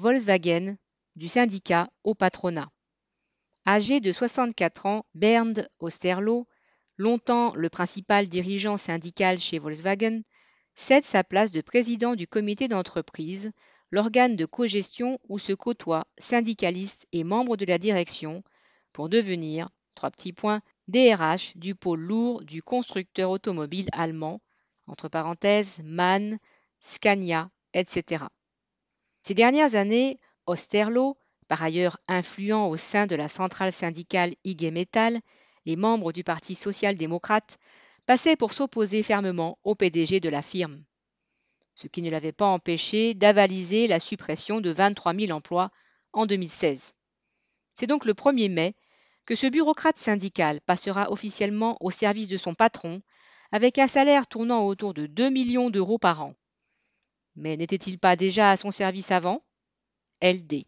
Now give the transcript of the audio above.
Volkswagen, du syndicat au patronat. Âgé de 64 ans, Bernd Osterlo, longtemps le principal dirigeant syndical chez Volkswagen, cède sa place de président du comité d'entreprise, l'organe de cogestion où se côtoient syndicalistes et membres de la direction, pour devenir, trois petits points, DRH du pôle lourd du constructeur automobile allemand, entre parenthèses MAN, Scania, etc. Ces dernières années, Osterlo, par ailleurs influent au sein de la centrale syndicale IG Metall, les membres du Parti social-démocrate passaient pour s'opposer fermement au PDG de la firme, ce qui ne l'avait pas empêché d'avaliser la suppression de 23 000 emplois en 2016. C'est donc le 1er mai que ce bureaucrate syndical passera officiellement au service de son patron avec un salaire tournant autour de 2 millions d'euros par an. Mais n'était-il pas déjà à son service avant? LD.